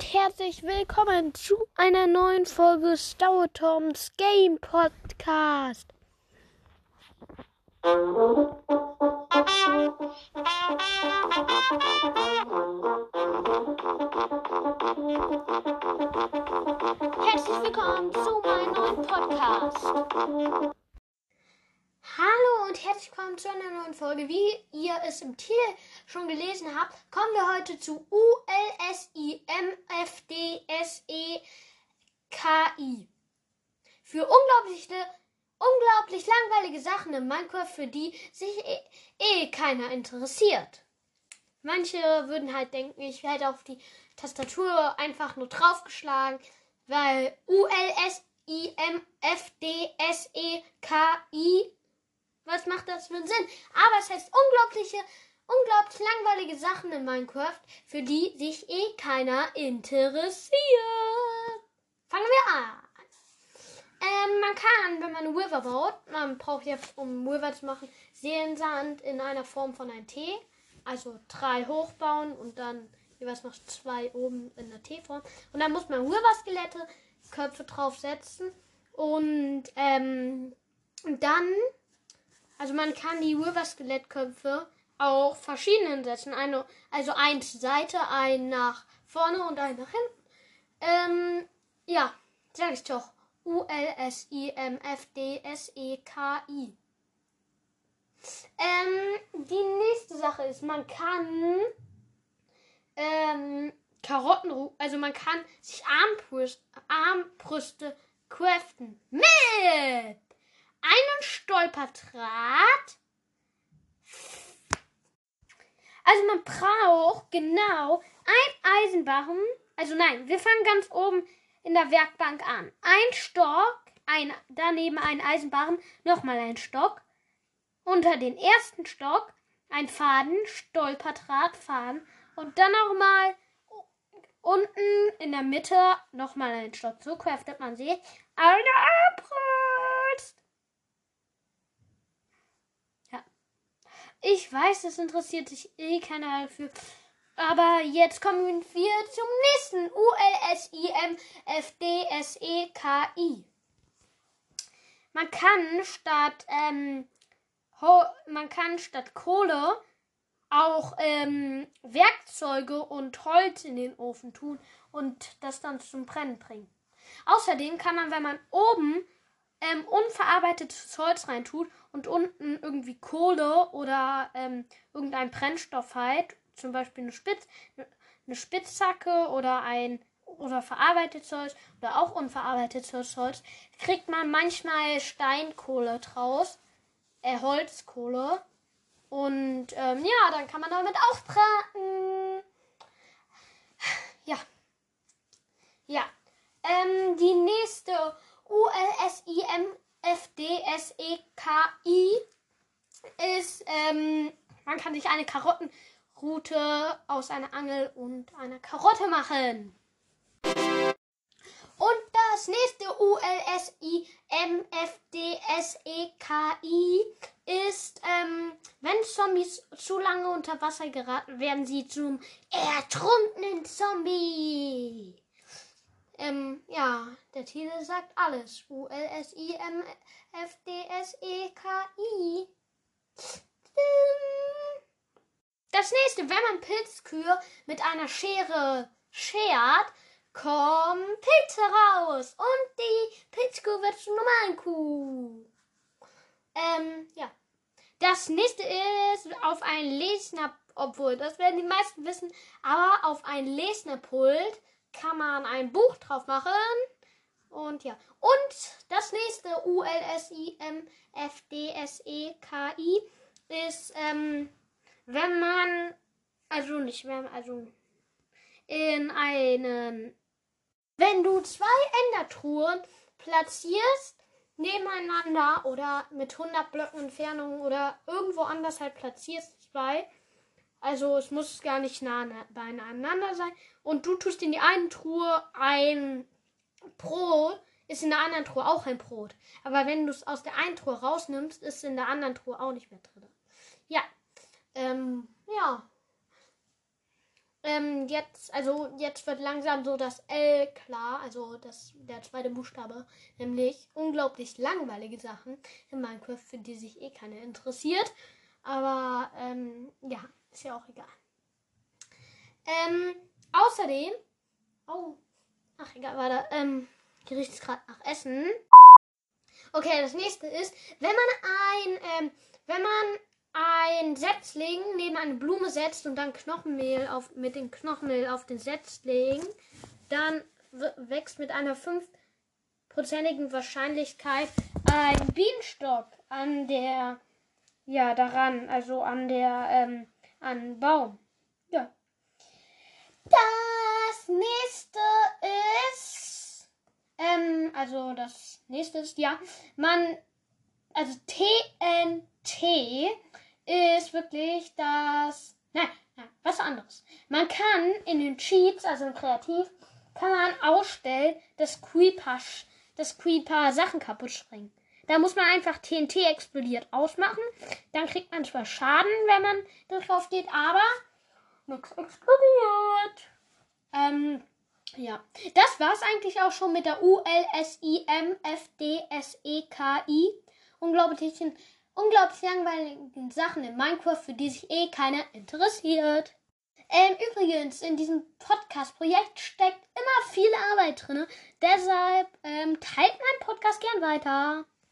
und herzlich willkommen zu einer neuen Folge Toms Game Podcast. Herzlich willkommen zu meinem neuen Podcast. Herzlich willkommen zu einer neuen Folge. Wie ihr es im Titel schon gelesen habt, kommen wir heute zu ULSIMFDSEKI. Für unglaubliche, unglaublich langweilige Sachen in Minecraft, für die sich eh, eh keiner interessiert. Manche würden halt denken, ich werde auf die Tastatur einfach nur draufgeschlagen, weil ULSIMFDSEKI was macht das für einen Sinn? Aber es heißt unglaubliche, unglaublich langweilige Sachen in Minecraft, für die sich eh keiner interessiert. Fangen wir an. Ähm, man kann, wenn man einen River baut, man braucht ja, um River zu machen, Seelensand in einer Form von einem T. Also drei hochbauen und dann jeweils noch zwei oben in der T-Form. Und dann muss man River-Skelette, Köpfe draufsetzen. Und, ähm, und dann also man kann die River-Skelettköpfe auch verschiedenen setzen. Eine, also ein zur Seite, ein nach vorne und ein nach hinten. Ähm, ja, sag ich doch. U-L-S-I-M-F-D-S-E-K-I. Ähm, die nächste Sache ist, man kann ähm, Karotten, also man kann sich Armbrüste, Armbrüste craften. Mit Stolperdraht. Also man braucht genau ein Eisenbarren. Also nein, wir fangen ganz oben in der Werkbank an. Ein Stock, ein, daneben ein Eisenbarren, nochmal ein Stock. Unter den ersten Stock ein Faden, Stolperdraht, Faden und dann nochmal unten in der Mitte nochmal ein Stock. So craftet man sie. Eine Abrüst. Ich weiß, das interessiert sich eh keiner dafür. Aber jetzt kommen wir zum nächsten. U-L-S-I-M-F-D-S-E-K-I. Man kann statt, ähm, man kann statt Kohle auch ähm, Werkzeuge und Holz in den Ofen tun und das dann zum Brennen bringen. Außerdem kann man, wenn man oben ähm, unverarbeitetes Holz reintut und unten irgendwie Kohle oder ähm, irgendein Brennstoff halt, zum Beispiel eine, Spitz, eine Spitzhacke oder ein oder verarbeitetes Holz oder auch unverarbeitetes Holz, kriegt man manchmal Steinkohle draus, äh, Holzkohle. Und ähm, ja, dann kann man damit auch braten. Ja. Ja. Ähm, die nächste U-L-S-I-M-F-D-S-E-K-I ist, ähm, man kann sich eine Karottenroute aus einer Angel und einer Karotte machen. Und das nächste U-L-S-I-M-F-D-S-E-K-I ist, ähm, wenn Zombies zu lange unter Wasser geraten, werden sie zum ertrunkenen Zombie. Ähm, ja, der Titel sagt alles. U-L-S-I-M-F-D-S-E-K-I. Das nächste, wenn man Pilzkühe mit einer Schere schert, kommen Pilze raus. Und die Pilzkuh wird zur normalen Kuh. Ähm, ja. Das nächste ist auf ein Lesner, obwohl, das werden die meisten wissen, aber auf ein Lesnerpult kann man ein Buch drauf machen. Und ja. Und das nächste U-L-S-I-M-F-D-S-E-K-I ist, ähm, wenn man, also nicht, wenn, also in einen, wenn du zwei Endertruhen platzierst nebeneinander oder mit 100 Blöcken Entfernung oder irgendwo anders halt platzierst zwei, also es muss gar nicht nah beieinander sein. Und du tust in die eine Truhe ein Brot, ist in der anderen Truhe auch ein Brot. Aber wenn du es aus der einen Truhe rausnimmst, ist in der anderen Truhe auch nicht mehr drin. Ja. Ähm, ja. ähm, jetzt, also jetzt wird langsam so das L klar, also das, der zweite Buchstabe, nämlich unglaublich langweilige Sachen in Minecraft, für die sich eh keiner interessiert. Aber ähm, ja, ist ja auch egal. Ähm, außerdem, oh, ach egal, warte, ähm, hier riecht es gerade nach Essen. Okay, das nächste ist, wenn man ein, ähm, wenn man ein Setzling neben eine Blume setzt und dann Knochenmehl auf, mit dem Knochenmehl auf den Setzling, dann wächst mit einer fünfprozentigen Wahrscheinlichkeit ein Bienenstock an der, ja, daran, also an der, ähm, an Baum. Ja. Das nächste ist, ähm, also das nächste ist, ja, man, also TNT ist wirklich das. Nein, nein, was anderes. Man kann in den Cheats, also in Kreativ, kann man ausstellen, dass Creeper, dass Creeper Sachen kaputt springen. Da muss man einfach TNT explodiert ausmachen. Dann kriegt man zwar Schaden, wenn man drauf geht, aber nichts explodiert. Ähm, ja. Das war's eigentlich auch schon mit der U-L-S-I-M-F-D-S-E-K-I. Unglaublichen unglaublich langweiligen Sachen in Minecraft, für die sich eh keiner interessiert. Ähm, übrigens, in diesem Podcast-Projekt steckt immer viel Arbeit drin. Deshalb ähm, teilt meinen Podcast gern weiter.